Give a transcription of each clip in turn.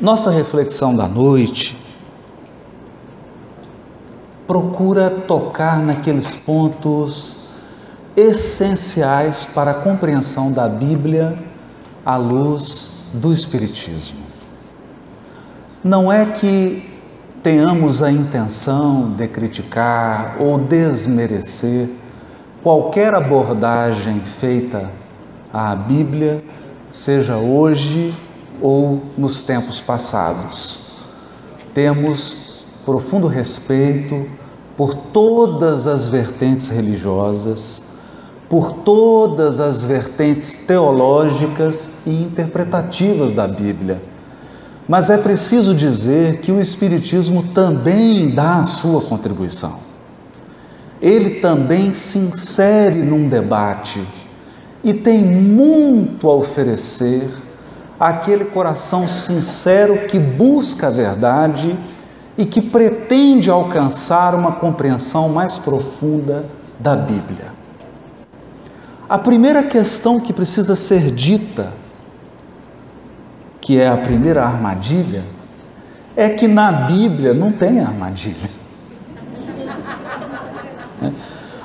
Nossa reflexão da noite procura tocar naqueles pontos essenciais para a compreensão da Bíblia à luz do Espiritismo. Não é que tenhamos a intenção de criticar ou desmerecer qualquer abordagem feita à Bíblia, seja hoje ou nos tempos passados. Temos profundo respeito por todas as vertentes religiosas, por todas as vertentes teológicas e interpretativas da Bíblia. Mas é preciso dizer que o Espiritismo também dá a sua contribuição. Ele também se insere num debate e tem muito a oferecer àquele coração sincero que busca a verdade e que pretende alcançar uma compreensão mais profunda da Bíblia. A primeira questão que precisa ser dita, que é a primeira armadilha, é que na Bíblia não tem armadilha.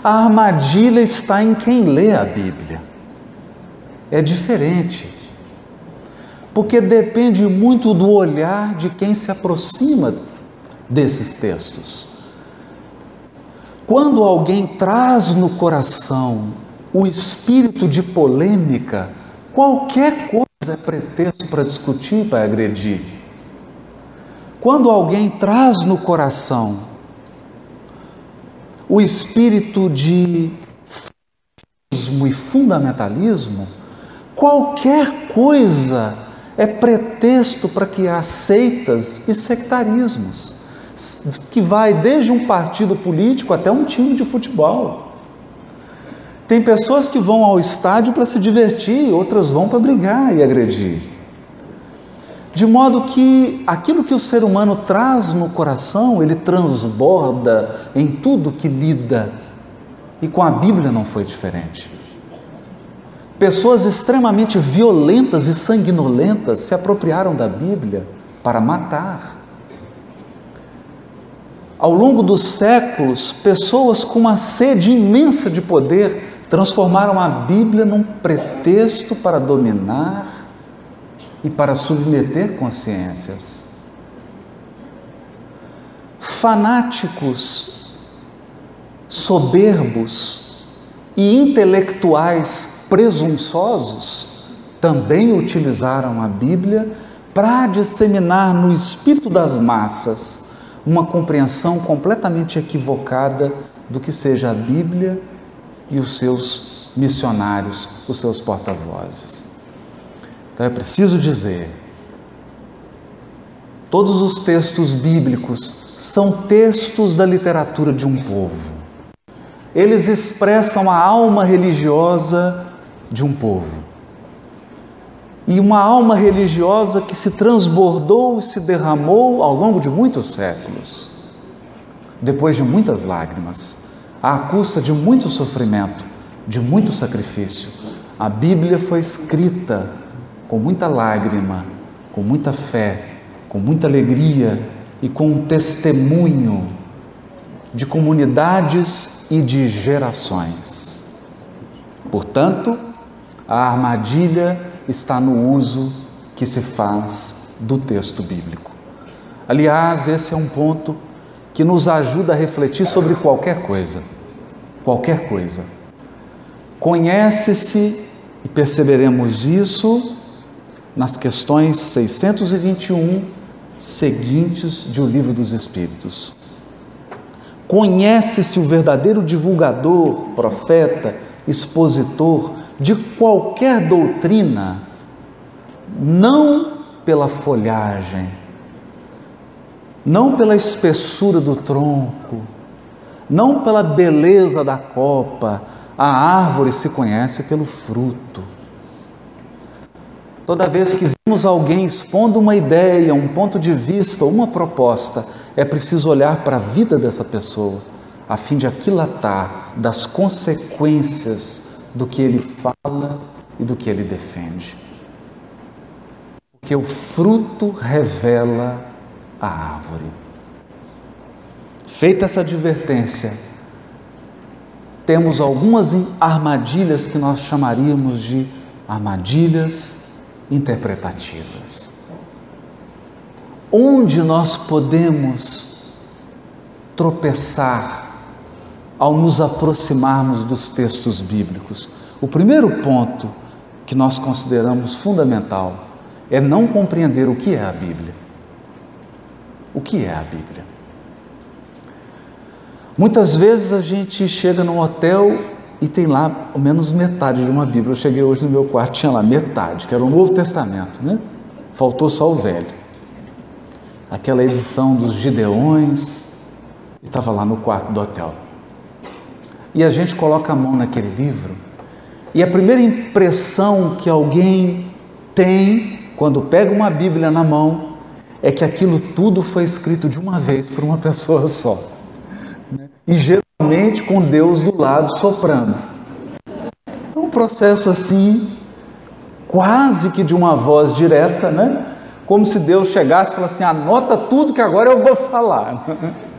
A armadilha está em quem lê a Bíblia. É diferente. Porque depende muito do olhar de quem se aproxima desses textos. Quando alguém traz no coração o espírito de polêmica, qualquer coisa é pretexto para discutir, para agredir. Quando alguém traz no coração o espírito de e fundamentalismo, qualquer coisa é pretexto para que há seitas e sectarismos que vai desde um partido político até um time de futebol. Tem pessoas que vão ao estádio para se divertir, outras vão para brigar e agredir. De modo que aquilo que o ser humano traz no coração, ele transborda em tudo que lida. E com a Bíblia não foi diferente. Pessoas extremamente violentas e sanguinolentas se apropriaram da Bíblia para matar. Ao longo dos séculos, pessoas com uma sede imensa de poder transformaram a Bíblia num pretexto para dominar e para submeter consciências. Fanáticos, soberbos e intelectuais presunçosos também utilizaram a Bíblia para disseminar no espírito das massas uma compreensão completamente equivocada do que seja a Bíblia e os seus missionários, os seus porta-vozes. Então é preciso dizer: todos os textos bíblicos são textos da literatura de um povo. Eles expressam a alma religiosa de um povo e uma alma religiosa que se transbordou e se derramou ao longo de muitos séculos, depois de muitas lágrimas, à custa de muito sofrimento, de muito sacrifício. A Bíblia foi escrita com muita lágrima, com muita fé, com muita alegria e com um testemunho de comunidades e de gerações. Portanto, a armadilha está no uso que se faz do texto bíblico. Aliás, esse é um ponto que nos ajuda a refletir sobre qualquer coisa. Qualquer coisa. Conhece-se, e perceberemos isso nas questões 621 seguintes de O Livro dos Espíritos. Conhece-se o verdadeiro divulgador, profeta, expositor de qualquer doutrina, não pela folhagem, não pela espessura do tronco, não pela beleza da copa, a árvore se conhece pelo fruto. Toda vez que vemos alguém expondo uma ideia, um ponto de vista, uma proposta, é preciso olhar para a vida dessa pessoa, a fim de aquilatar das consequências do que ele fala e do que ele defende. que o fruto revela a árvore. Feita essa advertência, temos algumas armadilhas que nós chamaríamos de armadilhas interpretativas. Onde nós podemos tropeçar ao nos aproximarmos dos textos bíblicos? O primeiro ponto que nós consideramos fundamental é não compreender o que é a Bíblia. O que é a Bíblia? Muitas vezes a gente chega num hotel e tem lá ao menos metade de uma Bíblia. Eu cheguei hoje no meu quarto, tinha lá metade, que era o Novo Testamento, né? Faltou só o Velho. Aquela edição dos Gideões, estava lá no quarto do hotel. E a gente coloca a mão naquele livro, e a primeira impressão que alguém tem quando pega uma Bíblia na mão é que aquilo tudo foi escrito de uma vez por uma pessoa só. Né? E geralmente com Deus do lado soprando. É um processo assim, quase que de uma voz direta, né? Como se Deus chegasse e falasse assim: anota tudo que agora eu vou falar.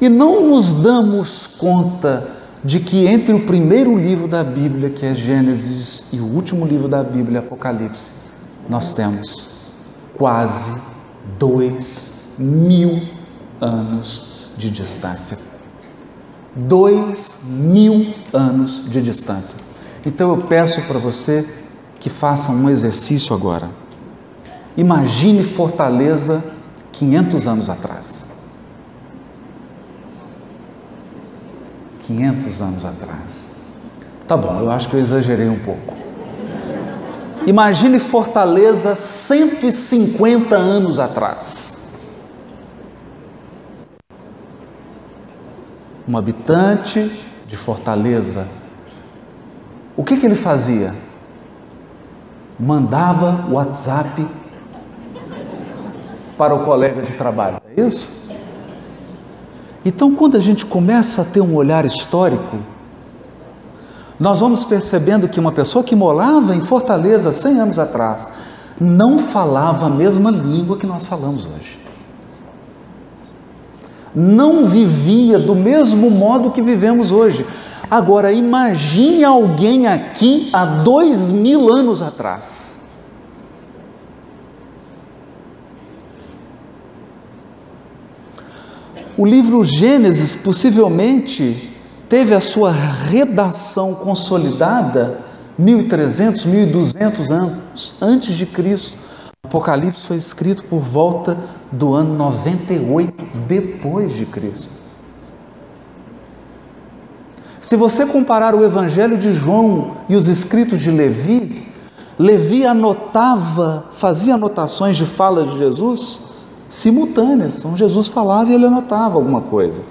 E não nos damos conta de que entre o primeiro livro da Bíblia, que é Gênesis, e o último livro da Bíblia, Apocalipse, nós temos quase dois mil anos de distância. Dois mil anos de distância. Então eu peço para você que faça um exercício agora. Imagine Fortaleza 500 anos atrás. 500 anos atrás. Tá bom, eu acho que eu exagerei um pouco. Imagine Fortaleza 150 anos atrás. Um habitante de Fortaleza, o que, que ele fazia? Mandava WhatsApp para o colega de trabalho, é isso? Então, quando a gente começa a ter um olhar histórico, nós vamos percebendo que uma pessoa que morava em Fortaleza 100 anos atrás não falava a mesma língua que nós falamos hoje. Não vivia do mesmo modo que vivemos hoje. Agora, imagine alguém aqui há dois mil anos atrás. O livro Gênesis possivelmente teve a sua redação consolidada 1300, 1200 anos antes de Cristo. Apocalipse foi escrito por volta do ano 98 depois de Cristo. Se você comparar o Evangelho de João e os escritos de Levi, Levi anotava, fazia anotações de falas de Jesus simultâneas. Então Jesus falava e ele anotava alguma coisa.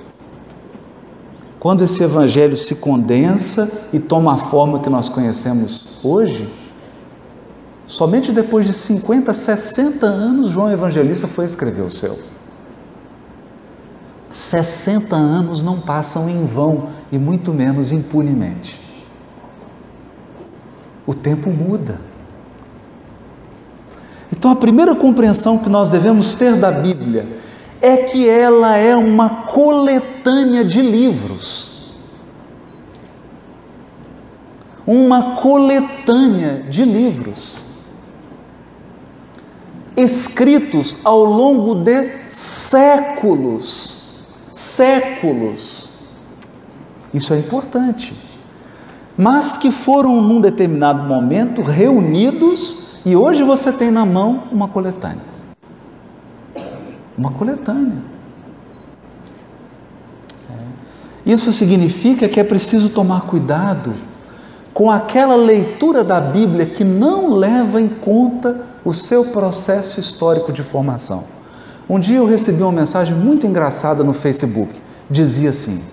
Quando esse evangelho se condensa e toma a forma que nós conhecemos hoje, somente depois de 50, 60 anos João Evangelista foi escrever o seu. 60 anos não passam em vão e muito menos impunemente. O tempo muda. Então, a primeira compreensão que nós devemos ter da Bíblia é que ela é uma coletânea de livros. Uma coletânea de livros escritos ao longo de séculos. Séculos. Isso é importante. Mas que foram, num determinado momento, reunidos e hoje você tem na mão uma coletânea uma coletânea. É. Isso significa que é preciso tomar cuidado com aquela leitura da Bíblia que não leva em conta o seu processo histórico de formação. Um dia eu recebi uma mensagem muito engraçada no Facebook. Dizia assim: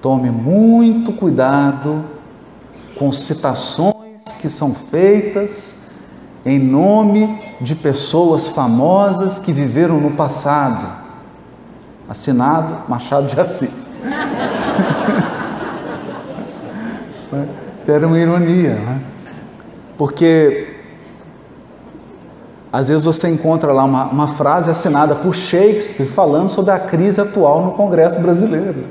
tome muito cuidado com citações que são feitas em nome de pessoas famosas que viveram no passado. Assinado Machado de Assis. Era uma ironia, né? porque Às vezes você encontra lá uma, uma frase assinada por Shakespeare falando sobre a crise atual no Congresso brasileiro.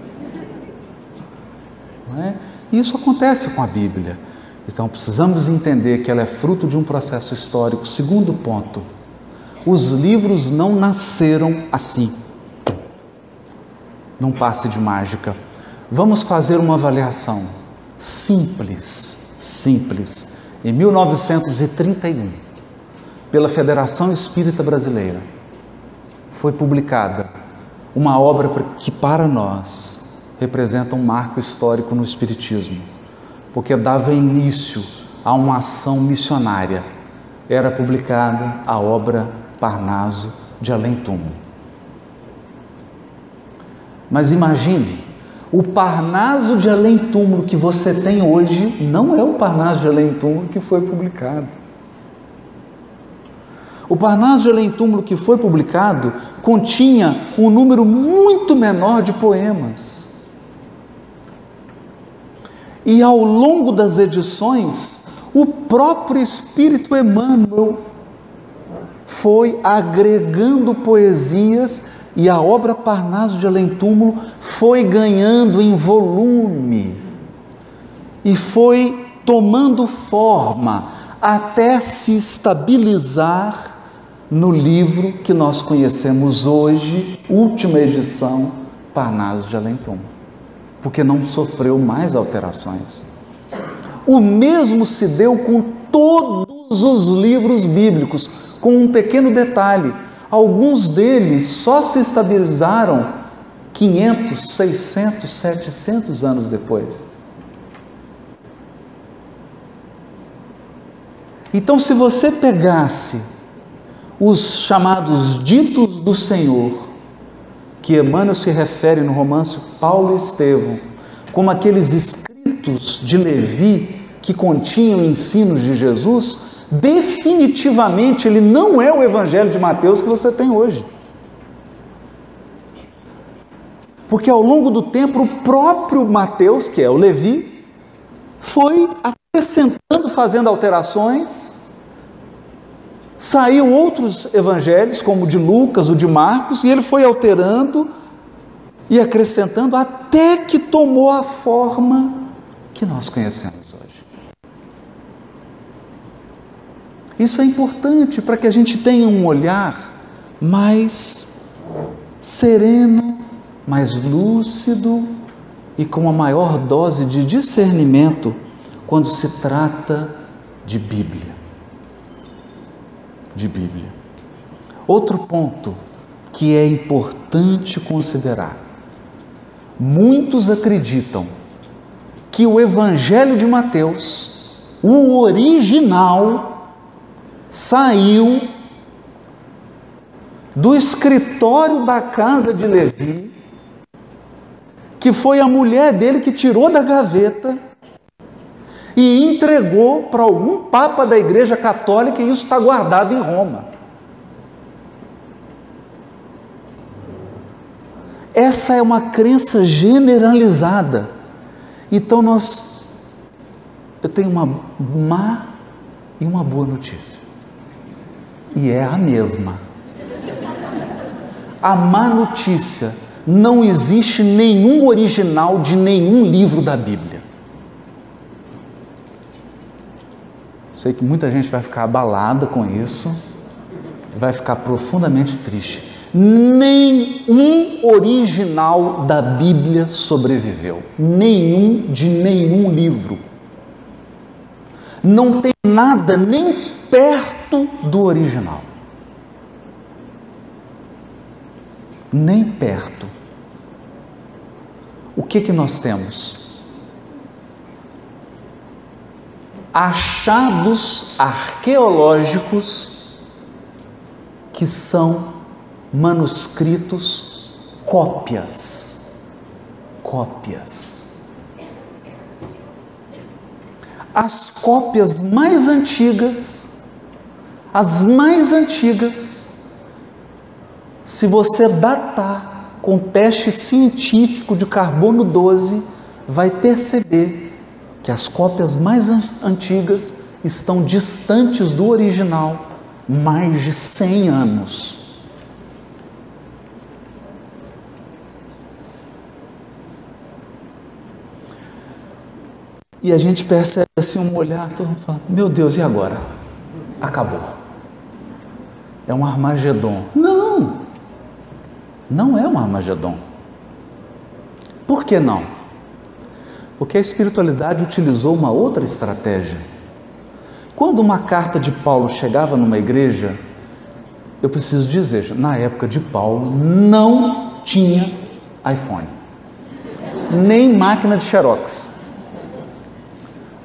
É? Isso acontece com a Bíblia. Então precisamos entender que ela é fruto de um processo histórico. Segundo ponto, os livros não nasceram assim, num passe de mágica. Vamos fazer uma avaliação simples, simples. Em 1931, pela Federação Espírita Brasileira, foi publicada uma obra que para nós representa um marco histórico no Espiritismo porque dava início a uma ação missionária. Era publicada a obra Parnaso de Além Túmulo. Mas imagine, o Parnaso de Além Túmulo que você tem hoje não é o Parnaso de Além Túmulo que foi publicado. O Parnaso de Além Túmulo que foi publicado continha um número muito menor de poemas e ao longo das edições, o próprio Espírito Emmanuel foi agregando poesias e a obra Parnaso de Além Túmulo foi ganhando em volume e foi tomando forma até se estabilizar no livro que nós conhecemos hoje, última edição, Parnaso de Além Túmulo porque não sofreu mais alterações. O mesmo se deu com todos os livros bíblicos, com um pequeno detalhe: alguns deles só se estabilizaram 500, 600, 700 anos depois. Então, se você pegasse os chamados ditos do Senhor, que Emmanuel se refere no romance Paulo e Estevão, como aqueles escritos de Levi que continham ensinos de Jesus, definitivamente ele não é o evangelho de Mateus que você tem hoje. Porque ao longo do tempo, o próprio Mateus, que é o Levi, foi acrescentando, fazendo alterações, Saiu outros evangelhos, como o de Lucas, o de Marcos, e ele foi alterando e acrescentando até que tomou a forma que nós conhecemos hoje. Isso é importante para que a gente tenha um olhar mais sereno, mais lúcido e com uma maior dose de discernimento quando se trata de Bíblia de Bíblia. Outro ponto que é importante considerar: muitos acreditam que o Evangelho de Mateus, o original, saiu do escritório da casa de Levi, que foi a mulher dele que tirou da gaveta e entregou para algum papa da Igreja Católica e isso está guardado em Roma. Essa é uma crença generalizada. Então nós eu tenho uma má e uma boa notícia. E é a mesma. A má notícia, não existe nenhum original de nenhum livro da Bíblia. Sei que muita gente vai ficar abalada com isso, vai ficar profundamente triste. Nenhum original da Bíblia sobreviveu, nenhum de nenhum livro. Não tem nada nem perto do original. Nem perto. O que que nós temos? Achados arqueológicos que são manuscritos cópias. Cópias. As cópias mais antigas, as mais antigas, se você datar com teste científico de carbono 12, vai perceber que as cópias mais antigas estão distantes do original mais de 100 anos. E a gente percebe assim um olhar, todo mundo fala: Meu Deus, e agora? Acabou. É um Armagedon. Não! Não é um Armagedon. Por que não? Porque a espiritualidade utilizou uma outra estratégia. Quando uma carta de Paulo chegava numa igreja, eu preciso dizer, na época de Paulo não tinha iPhone, nem máquina de xerox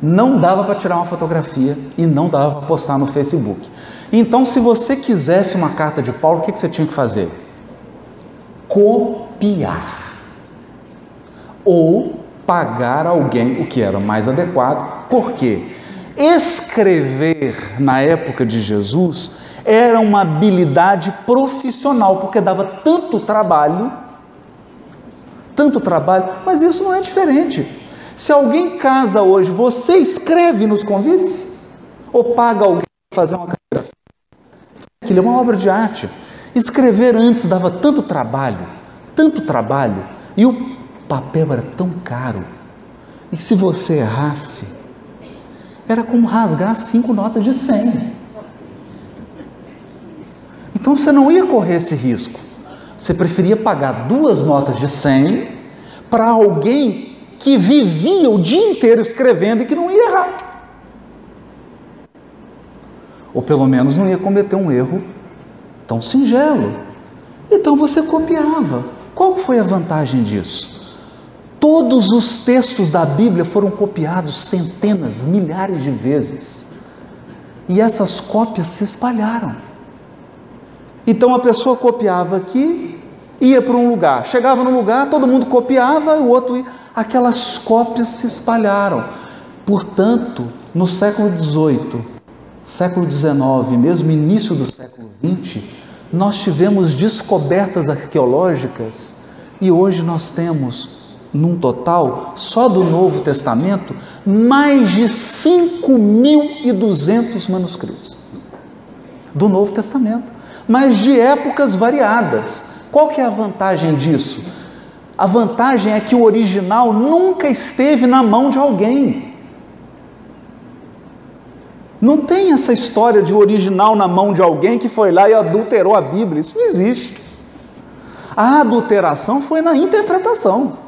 não dava para tirar uma fotografia e não dava para postar no Facebook. Então, se você quisesse uma carta de Paulo, o que, você tinha que fazer? Copiar. Ou pagar alguém, o que era mais adequado. Por quê? Escrever na época de Jesus era uma habilidade profissional, porque dava tanto trabalho, tanto trabalho, mas isso não é diferente. Se alguém casa hoje, você escreve nos convites? Ou paga alguém para fazer uma caligrafia? Aquilo é uma obra de arte. Escrever antes dava tanto trabalho, tanto trabalho, e o papel era tão caro. E se você errasse, era como rasgar cinco notas de cem. Então você não ia correr esse risco. Você preferia pagar duas notas de cem para alguém que vivia o dia inteiro escrevendo e que não ia errar. Ou pelo menos não ia cometer um erro tão singelo. Então você copiava. Qual foi a vantagem disso? Todos os textos da Bíblia foram copiados centenas, milhares de vezes. E essas cópias se espalharam. Então a pessoa copiava aqui, ia para um lugar, chegava no lugar, todo mundo copiava, o outro ia aquelas cópias se espalharam. Portanto, no século XVIII, século XIX, mesmo início do século XX, nós tivemos descobertas arqueológicas e hoje nós temos, num total, só do Novo Testamento, mais de 5.200 manuscritos do Novo Testamento, mas de épocas variadas. Qual que é a vantagem disso? A vantagem é que o original nunca esteve na mão de alguém. Não tem essa história de original na mão de alguém que foi lá e adulterou a Bíblia. Isso não existe. A adulteração foi na interpretação,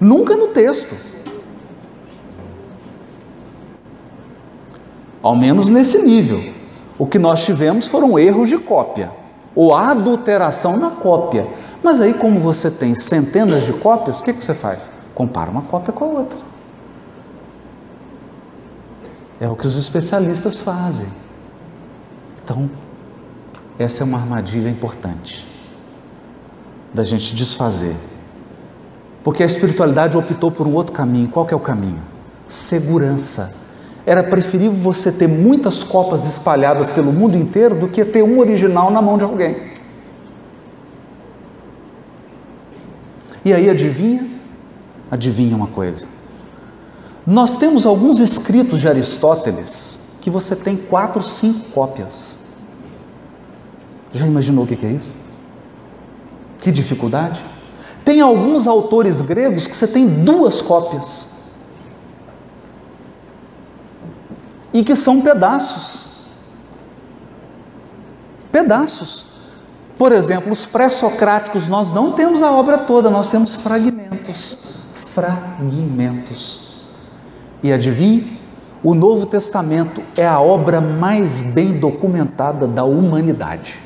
nunca no texto. Ao menos nesse nível. O que nós tivemos foram erros de cópia, ou adulteração na cópia. Mas aí, como você tem centenas de cópias, o que, você faz? Compara uma cópia com a outra. É o que os especialistas fazem. Então, essa é uma armadilha importante da gente desfazer. Porque a espiritualidade optou por um outro caminho. Qual é o caminho? Segurança. Era preferível você ter muitas copas espalhadas pelo mundo inteiro do que ter um original na mão de alguém. E aí adivinha? Adivinha uma coisa. Nós temos alguns escritos de Aristóteles que você tem quatro, cinco cópias. Já imaginou o que é isso? Que dificuldade? Tem alguns autores gregos que você tem duas cópias. E que são pedaços. Pedaços. Por exemplo, os pré-socráticos, nós não temos a obra toda, nós temos fragmentos. Fragmentos. E adivinhe, o Novo Testamento é a obra mais bem documentada da humanidade.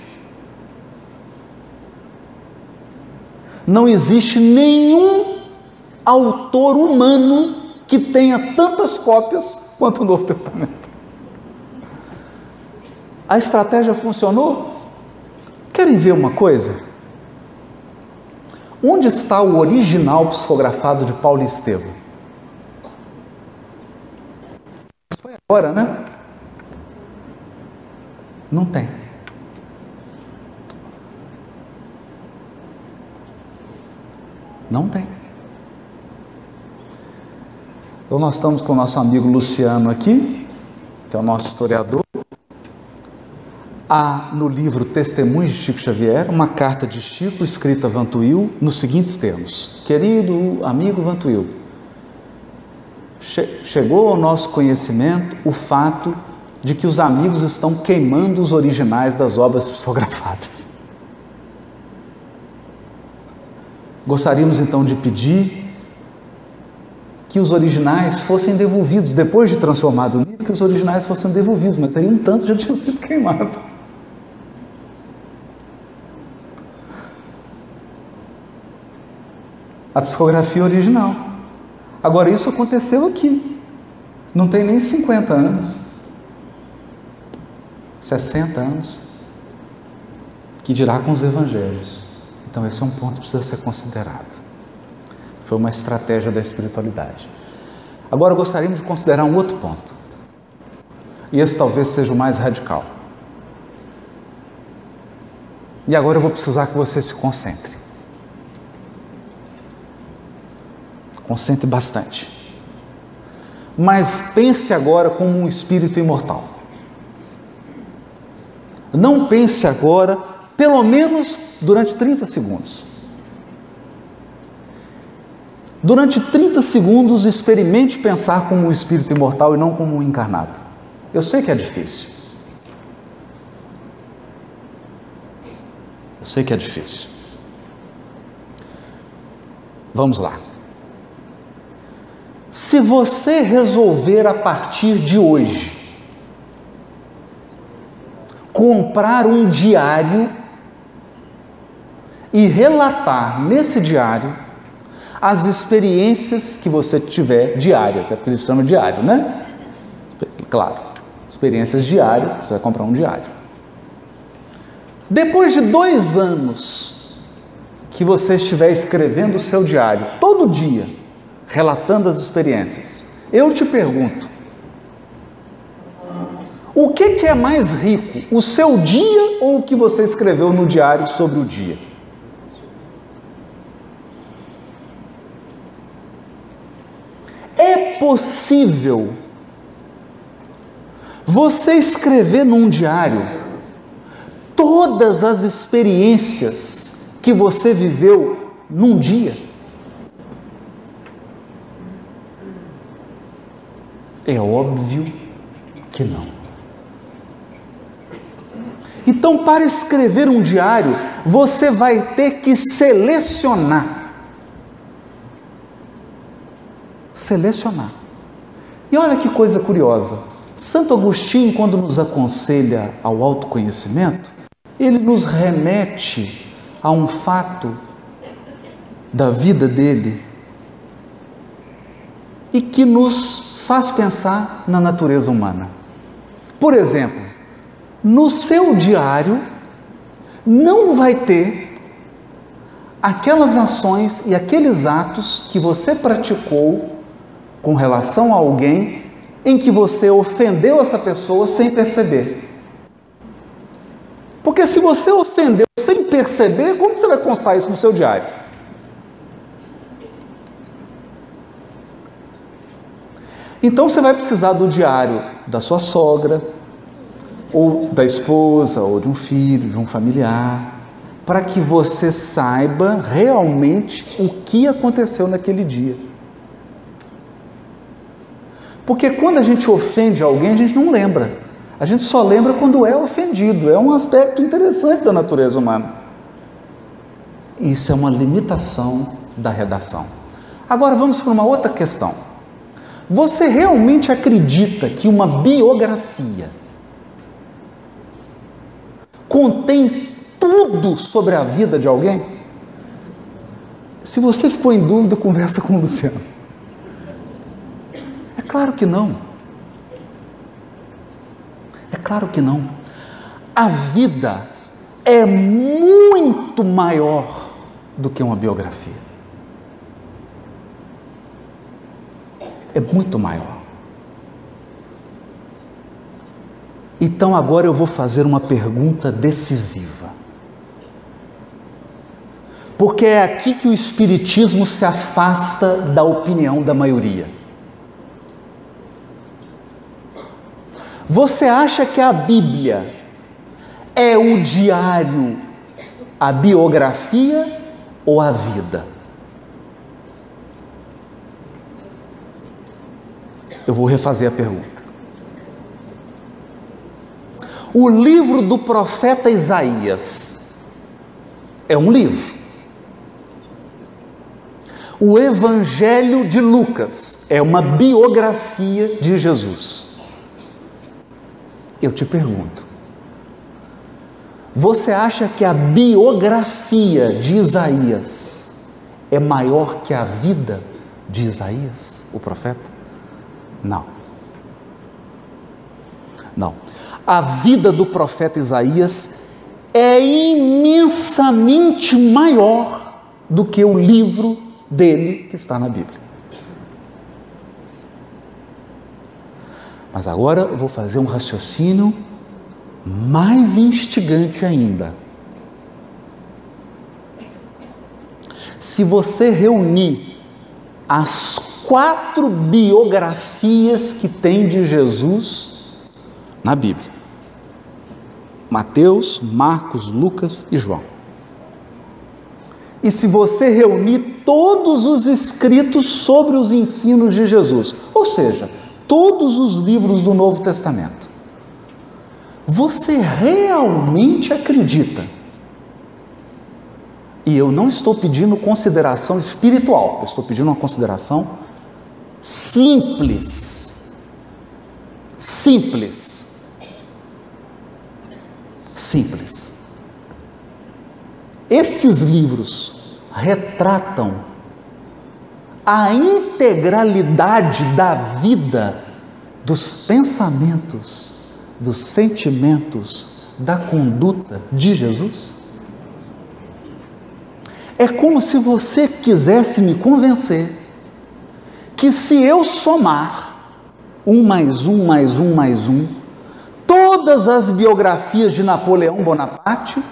Não existe nenhum autor humano que tenha tantas cópias quanto o Novo Testamento. A estratégia funcionou? Querem ver uma coisa? Onde está o original psicografado de Paulo e Estevão? Foi agora, né? Não tem. Não tem. Então nós estamos com o nosso amigo Luciano aqui, que é o nosso historiador. há no livro Testemunhos de Chico Xavier uma carta de Chico escrita a Vantuil nos seguintes termos: Querido amigo Vantuil, che chegou ao nosso conhecimento o fato de que os amigos estão queimando os originais das obras psicografadas. Gostaríamos então de pedir que os originais fossem devolvidos, depois de transformado o livro, que os originais fossem devolvidos, mas aí um tanto já tinha sido queimado. A psicografia original. Agora, isso aconteceu aqui. Não tem nem 50 anos. 60 anos. Que dirá com os evangelhos. Então, esse é um ponto que precisa ser considerado. Foi uma estratégia da espiritualidade. Agora, gostaríamos de considerar um outro ponto. E esse talvez seja o mais radical. E agora eu vou precisar que você se concentre. Concentre bastante. Mas pense agora como um espírito imortal. Não pense agora, pelo menos durante 30 segundos. Durante 30 segundos, experimente pensar como um espírito imortal e não como um encarnado. Eu sei que é difícil. Eu sei que é difícil. Vamos lá. Se você resolver a partir de hoje comprar um diário e relatar nesse diário as experiências que você tiver diárias, é por isso que chama diário, né? Claro, experiências diárias, você vai comprar um diário. Depois de dois anos que você estiver escrevendo o seu diário, todo dia, relatando as experiências, eu te pergunto: o que, que é mais rico, o seu dia ou o que você escreveu no diário sobre o dia? É possível você escrever num diário todas as experiências que você viveu num dia? É óbvio que não. Então, para escrever um diário, você vai ter que selecionar. Selecionar. E olha que coisa curiosa. Santo Agostinho, quando nos aconselha ao autoconhecimento, ele nos remete a um fato da vida dele e que nos faz pensar na natureza humana. Por exemplo, no seu diário não vai ter aquelas ações e aqueles atos que você praticou com relação a alguém em que você ofendeu essa pessoa sem perceber. Porque se você ofendeu sem perceber, como você vai constar isso no seu diário? Então você vai precisar do diário da sua sogra, ou da esposa, ou de um filho, de um familiar, para que você saiba realmente o que aconteceu naquele dia. Porque quando a gente ofende alguém, a gente não lembra. A gente só lembra quando é ofendido. É um aspecto interessante da natureza humana. Isso é uma limitação da redação. Agora vamos para uma outra questão. Você realmente acredita que uma biografia contém tudo sobre a vida de alguém? Se você ficou em dúvida, conversa com o Luciano. Claro que não. É claro que não. A vida é muito maior do que uma biografia. É muito maior. Então agora eu vou fazer uma pergunta decisiva. Porque é aqui que o Espiritismo se afasta da opinião da maioria. Você acha que a Bíblia É o diário, a biografia ou a vida? Eu vou refazer a pergunta. O livro do profeta Isaías é um livro. O Evangelho de Lucas é uma biografia de Jesus. Eu te pergunto, você acha que a biografia de Isaías é maior que a vida de Isaías, o profeta? Não. Não. A vida do profeta Isaías é imensamente maior do que o livro dele que está na Bíblia. Mas agora eu vou fazer um raciocínio mais instigante ainda. Se você reunir as quatro biografias que tem de Jesus na Bíblia: Mateus, Marcos, Lucas e João. E se você reunir todos os escritos sobre os ensinos de Jesus, ou seja, todos os livros do Novo Testamento, você realmente acredita? E eu não estou pedindo consideração espiritual, eu estou pedindo uma consideração simples. Simples. Simples. Esses livros retratam a integralidade da vida, dos pensamentos, dos sentimentos, da conduta de Jesus? É como se você quisesse me convencer que se eu somar um mais um mais um mais um, todas as biografias de Napoleão Bonaparte,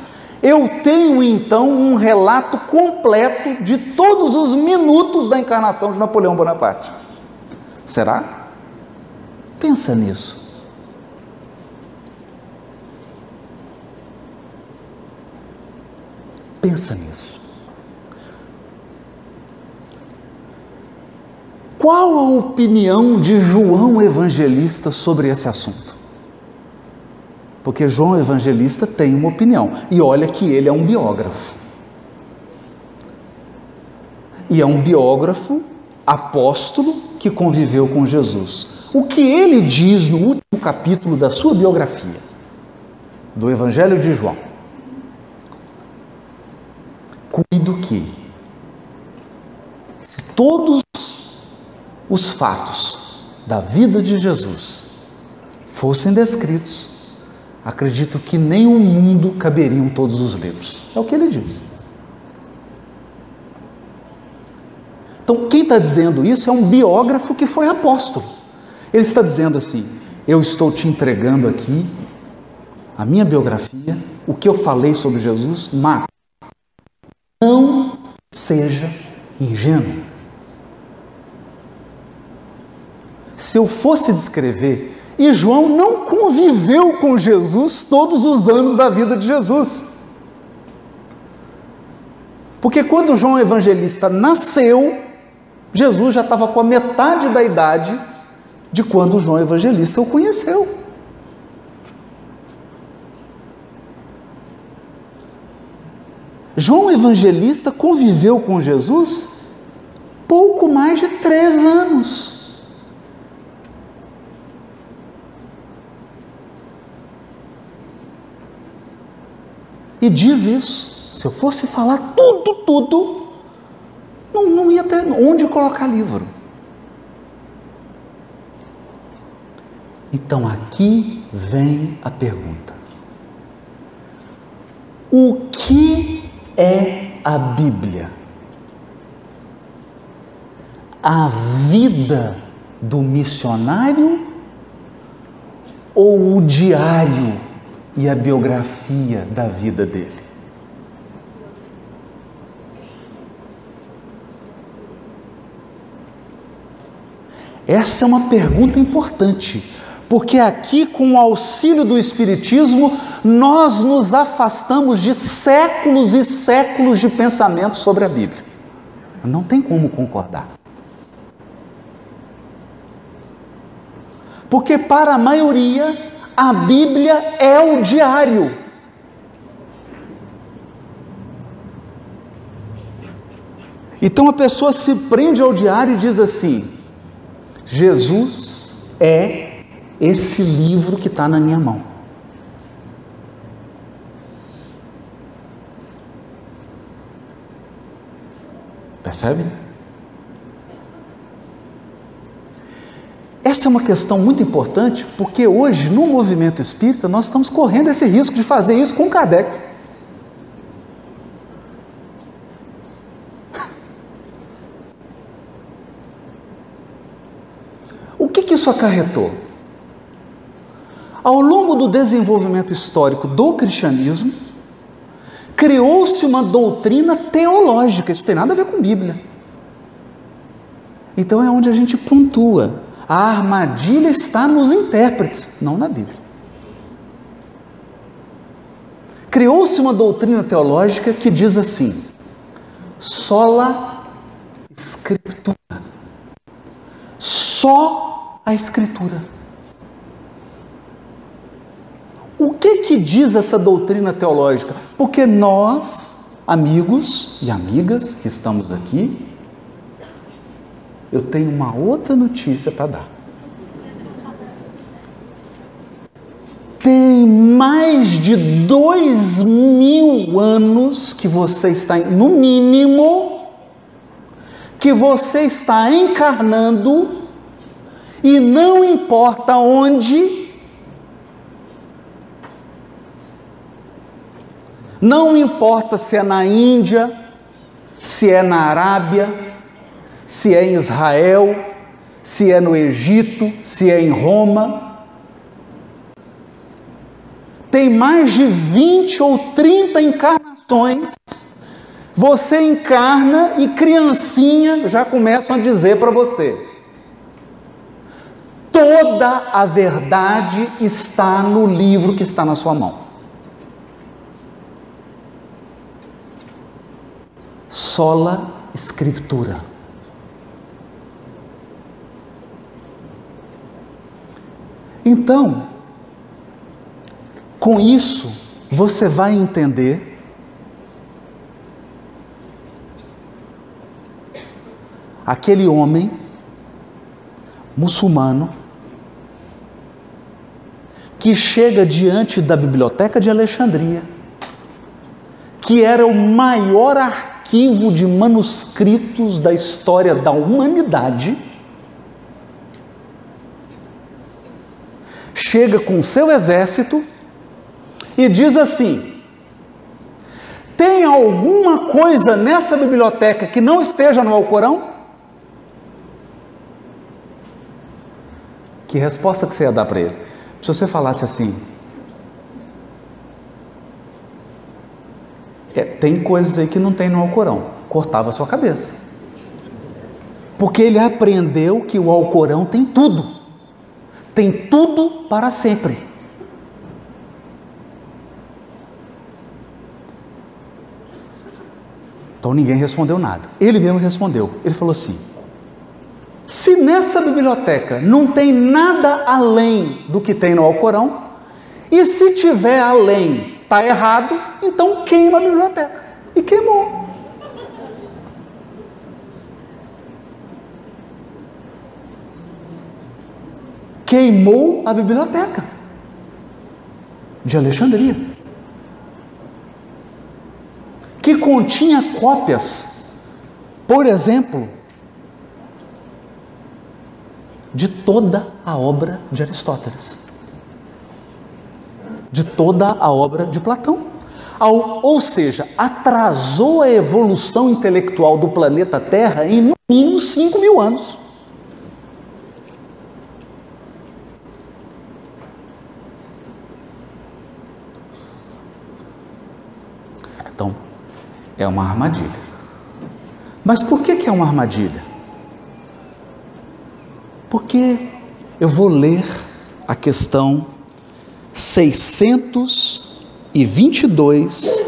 eu tenho então um relato completo de todos os minutos da encarnação de Napoleão Bonaparte. Será? Pensa nisso. Pensa nisso. Qual a opinião de João Evangelista sobre esse assunto? Porque João Evangelista tem uma opinião. E olha que ele é um biógrafo. E é um biógrafo apóstolo que conviveu com Jesus. O que ele diz no último capítulo da sua biografia, do Evangelho de João? Cuido que, se todos os fatos da vida de Jesus fossem descritos, acredito que nem o mundo caberiam todos os livros. É o que ele diz. Então, quem está dizendo isso é um biógrafo que foi apóstolo. Ele está dizendo assim: eu estou te entregando aqui a minha biografia, o que eu falei sobre Jesus, mas não seja ingênuo. Se eu fosse descrever e João não conviveu com Jesus todos os anos da vida de Jesus. Porque quando João Evangelista nasceu, Jesus já estava com a metade da idade de quando João Evangelista o conheceu. João Evangelista conviveu com Jesus pouco mais de três anos. E diz isso. Se eu fosse falar tudo, tudo, não, não ia ter onde colocar livro. Então aqui vem a pergunta: O que é a Bíblia? A vida do missionário ou o diário e a biografia da vida dele. Essa é uma pergunta importante, Porque aqui, com o auxílio do Espiritismo, nós nos afastamos de séculos e séculos de pensamento sobre a Bíblia. Não tem como concordar. Porque para a maioria, a Bíblia é o diário. Então a pessoa se prende ao diário e diz assim: Jesus é esse livro que está na minha mão. Percebe? Essa é uma questão muito importante porque hoje, no movimento espírita, nós estamos correndo esse risco de fazer isso com Kardec. O que, que isso acarretou? Ao longo do desenvolvimento histórico do cristianismo, criou-se uma doutrina teológica, isso tem nada a ver com Bíblia. Então é onde a gente pontua. A armadilha está nos intérpretes, não na Bíblia. Criou-se uma doutrina teológica que diz assim: sola escritura. Só a escritura. O que que diz essa doutrina teológica? Porque nós, amigos e amigas que estamos aqui, eu tenho uma outra notícia para dar. Tem mais de dois mil anos que você está, no mínimo, que você está encarnando e não importa onde, Não importa se é na Índia, se é na Arábia, se é em Israel, se é no Egito, se é em Roma. Tem mais de 20 ou 30 encarnações. Você encarna e criancinha já começam a dizer para você: toda a verdade está no livro que está na sua mão. sola escritura. Então, com isso, você vai entender aquele homem muçulmano que chega diante da biblioteca de Alexandria, que era o maior arquivo de manuscritos da história da humanidade, chega com seu exército e diz assim: tem alguma coisa nessa biblioteca que não esteja no Alcorão? Que resposta que você ia dar para ele? Se você falasse assim, É, tem coisas aí que não tem no Alcorão. Cortava a sua cabeça. Porque ele aprendeu que o Alcorão tem tudo. Tem tudo para sempre. Então ninguém respondeu nada. Ele mesmo respondeu. Ele falou assim: se nessa biblioteca não tem nada além do que tem no Alcorão, e se tiver além está errado, então queima a biblioteca. E queimou. Queimou a biblioteca de Alexandria, que continha cópias, por exemplo, de toda a obra de Aristóteles de toda a obra de Platão. Ou seja, atrasou a evolução intelectual do planeta Terra em no mínimo 5 mil anos. Então, é uma armadilha. Mas por que, que é uma armadilha? Porque eu vou ler a questão 622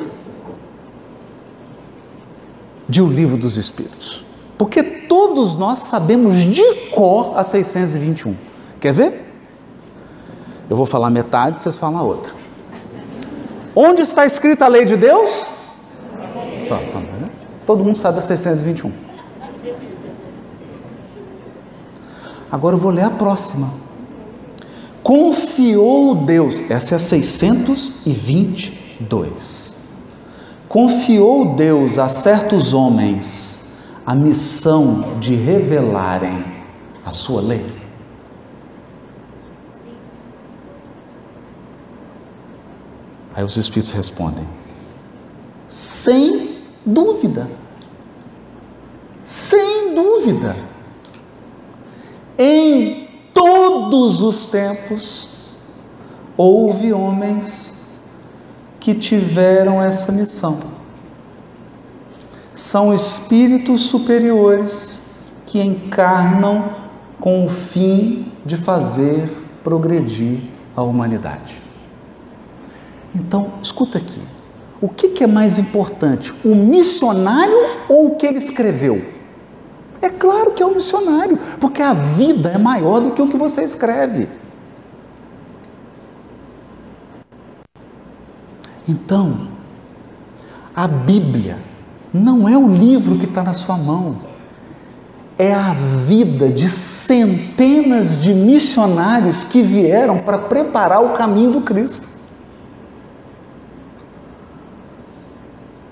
de O Livro dos Espíritos. Porque todos nós sabemos de cor a 621. Quer ver? Eu vou falar metade, vocês falam a outra. Onde está escrita a lei de Deus? Todo mundo sabe a 621. Agora eu vou ler a próxima. Confiou Deus, essa é a 622. Confiou Deus a certos homens a missão de revelarem a sua lei. Aí os Espíritos respondem: sem dúvida, sem dúvida, em todos os tempos houve homens que tiveram essa missão. São espíritos superiores que encarnam com o fim de fazer progredir a humanidade. Então, escuta aqui. O que, que é mais importante, o missionário ou o que ele escreveu? É claro que é o missionário, porque a vida é maior do que o que você escreve. Então, a Bíblia não é o livro que está na sua mão, é a vida de centenas de missionários que vieram para preparar o caminho do Cristo.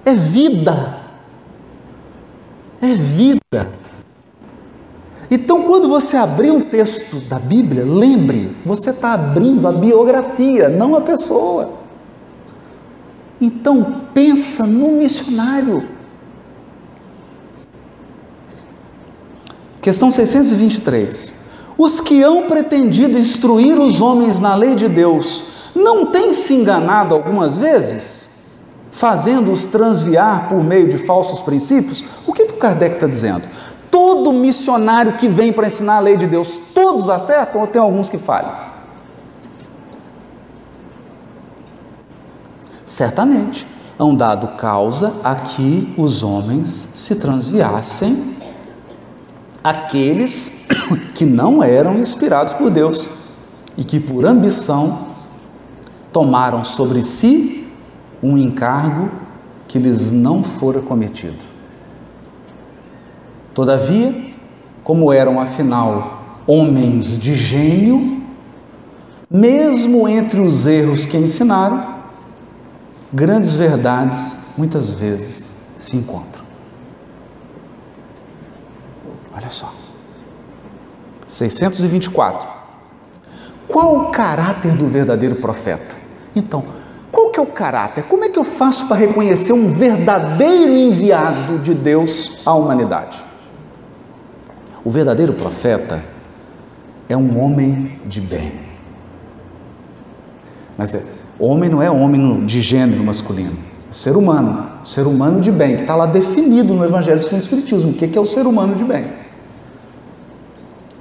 É vida. É vida. Então, quando você abrir um texto da Bíblia, lembre, você está abrindo a biografia, não a pessoa. Então, pensa no missionário. Questão 623. Os que hão pretendido instruir os homens na lei de Deus, não têm se enganado algumas vezes? Fazendo-os transviar por meio de falsos princípios, o que, que o Kardec está dizendo? Todo missionário que vem para ensinar a lei de Deus, todos acertam ou tem alguns que falham? Certamente, hão dado causa a que os homens se transviassem, aqueles que não eram inspirados por Deus e que por ambição tomaram sobre si um encargo que lhes não fora cometido. Todavia, como eram afinal homens de gênio, mesmo entre os erros que ensinaram, grandes verdades muitas vezes se encontram. Olha só. 624. Qual o caráter do verdadeiro profeta? Então, qual que é o caráter? Como é que eu faço para reconhecer um verdadeiro enviado de Deus à humanidade? O verdadeiro profeta é um homem de bem. Mas é, homem não é homem de gênero masculino, é ser humano, ser humano de bem, que está lá definido no Evangelho segundo o Espiritismo. O que é o ser humano de bem?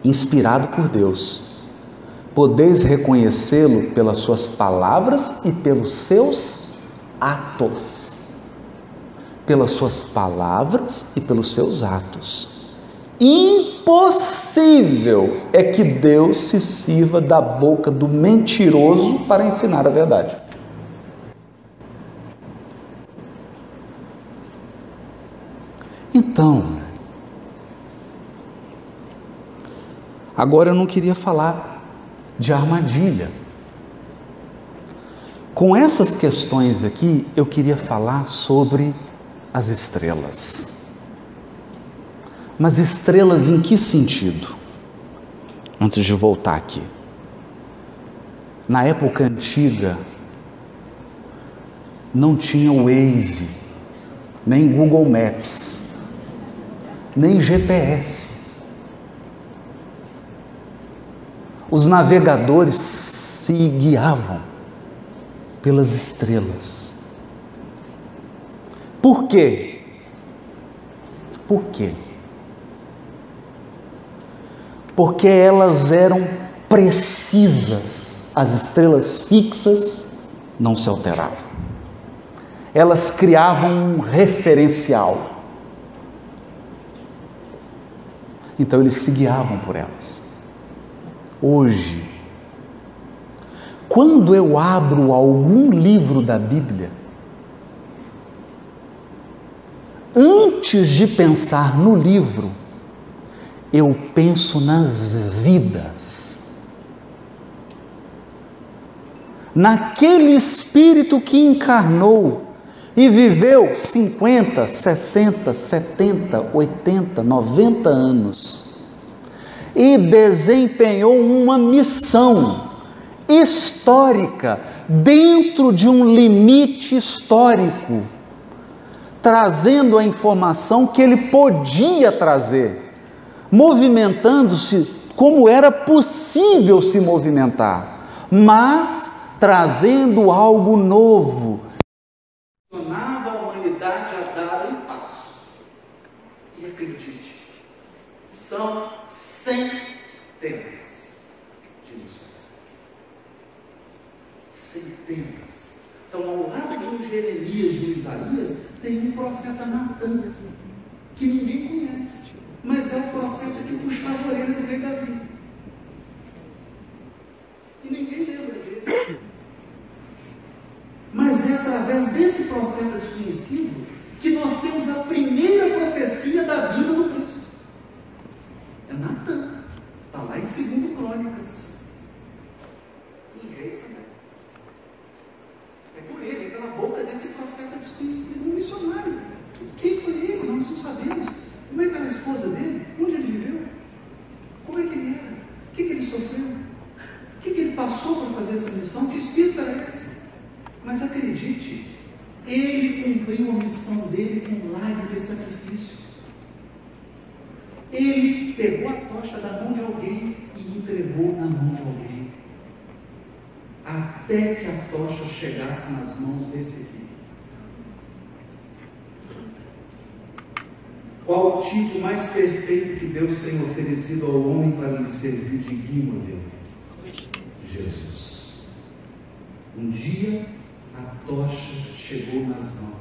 Inspirado por Deus podeis reconhecê-lo pelas suas palavras e pelos seus atos. Pelas suas palavras e pelos seus atos. Impossível é que Deus se sirva da boca do mentiroso para ensinar a verdade. Então, agora eu não queria falar de armadilha. Com essas questões aqui, eu queria falar sobre as estrelas. Mas estrelas em que sentido? Antes de voltar aqui. Na época antiga, não tinha Waze, nem Google Maps, nem GPS. Os navegadores se guiavam pelas estrelas. Por quê? Por quê? Porque elas eram precisas, as estrelas fixas não se alteravam. Elas criavam um referencial. Então eles se guiavam por elas. Hoje, quando eu abro algum livro da Bíblia, antes de pensar no livro, eu penso nas vidas. Naquele espírito que encarnou e viveu 50, 60, 70, 80, 90 anos e desempenhou uma missão histórica dentro de um limite histórico, trazendo a informação que ele podia trazer movimentando-se como era possível se movimentar, mas trazendo algo novo. A humanidade a dar um passo. E acredite, são centenas de missões. Centenas. Então, ao lado de um Jeremias, de Isaías, tem um profeta Natan, que ninguém conhece mas é o profeta que puxava a orelha do rei Davi. E ninguém lembra dele. Mas é através desse profeta desconhecido que nós temos a primeira profecia da vida do Cristo. É Natan. Está lá em 2 Crônicas. Em Reis também. É por ele, é pela boca desse profeta desconhecido, um missionário. Quem foi ele? Nós não sabemos. Como é que era a esposa dele? Onde ele viveu? Como é que ele era? O que, que ele sofreu? O que, que ele passou para fazer essa missão? Que espírito era esse? Mas acredite, ele cumpriu a missão dele com lágrimas e sacrifício. Ele pegou a tocha da mão de alguém entregou na mão de alguém. Até que a tocha chegasse nas mãos desse filho. Qual o tipo mais perfeito que Deus tem oferecido ao homem para lhe servir de guia modelo? Jesus. Um dia a tocha chegou nas mãos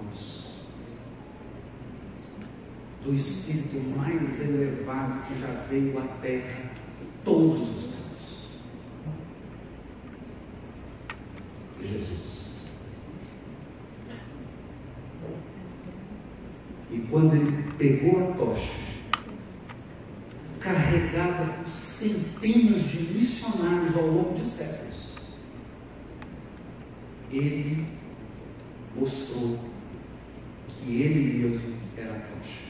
do Espírito mais elevado que já veio à terra todos os tempos. Jesus. E quando ele pegou a tocha, carregada por centenas de missionários ao longo de séculos, ele mostrou que ele mesmo era a tocha.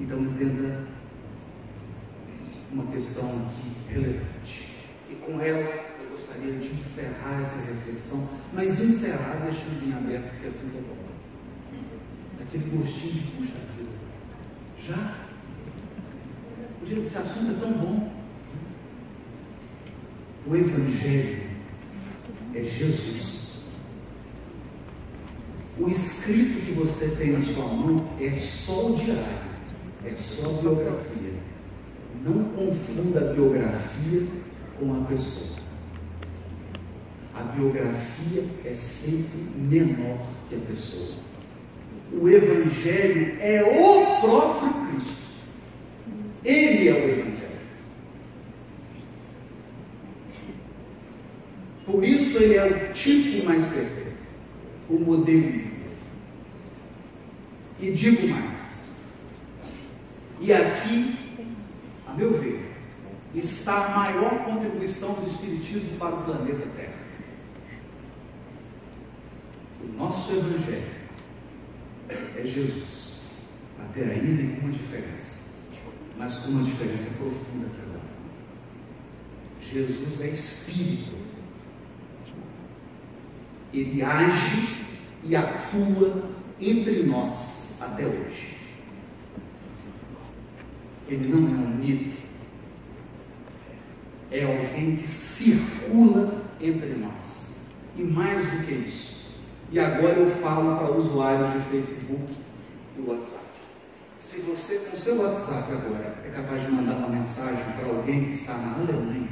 Então entenda uma questão aqui relevante. E com ela gostaria de encerrar essa reflexão, mas encerrar deixando em aberto que assim que é bom. Aquele gostinho de puxa vida. Já? Podia esse assunto é tão bom. O Evangelho é Jesus. O escrito que você tem na sua mão é só o diário, é só a biografia. Não confunda a biografia com a pessoa a biografia é sempre menor que a pessoa. O Evangelho é o próprio Cristo. Ele é o Evangelho. Por isso ele é o tipo mais perfeito, o modelo. E digo mais. E aqui, a meu ver, está a maior contribuição do Espiritismo para o planeta Terra. O nosso Evangelho é Jesus. Até aí nenhuma diferença, mas com uma diferença profunda aqui agora. Jesus é Espírito. Ele age e atua entre nós até hoje. Ele não é um mito, é alguém que circula entre nós. E mais do que isso, e agora eu falo para usuários de Facebook e WhatsApp. Se você, com seu WhatsApp agora, é capaz de mandar uma mensagem para alguém que está na Alemanha,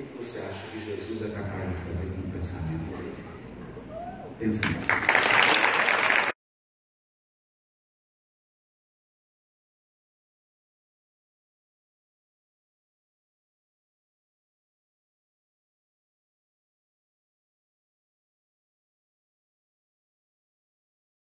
o que, você acha que Jesus é capaz de fazer com o pensamento dele? Pensa nisso.